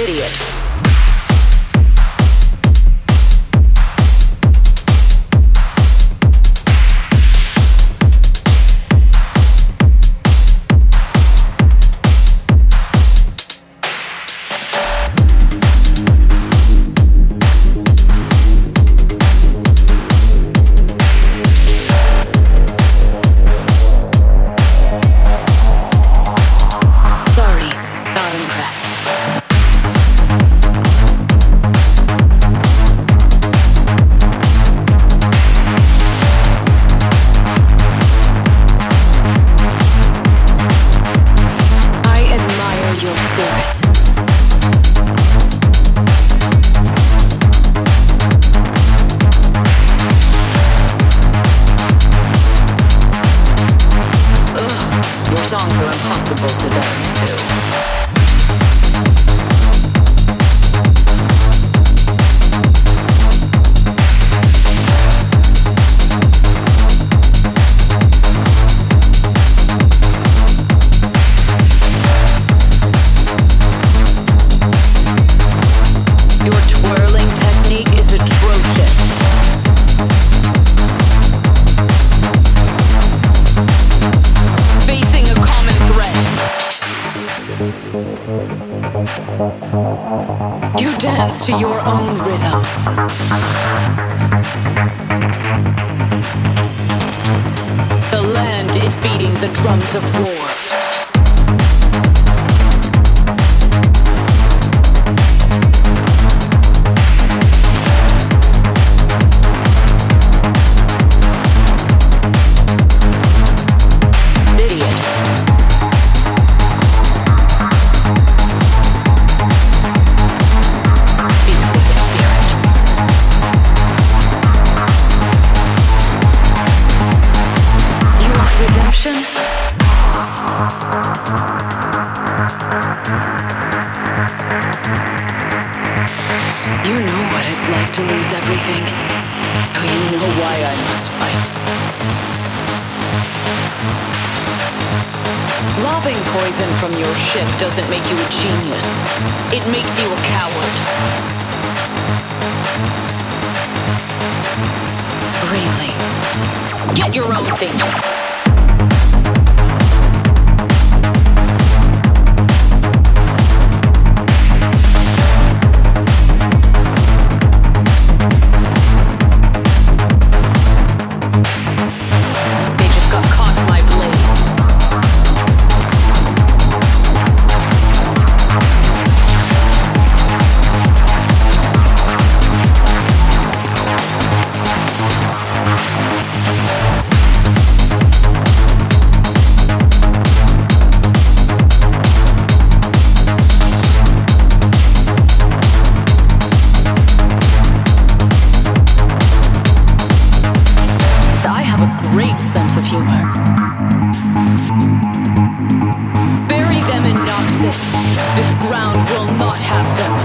Idiot. Songs are impossible to dance to. You dance to your own rhythm. The land is beating the drums of war. You know what it's like to lose everything. So you know why I must fight. Lobbing poison from your ship doesn't make you a genius. It makes you a coward. Really? Get your own things. This ground will not have them.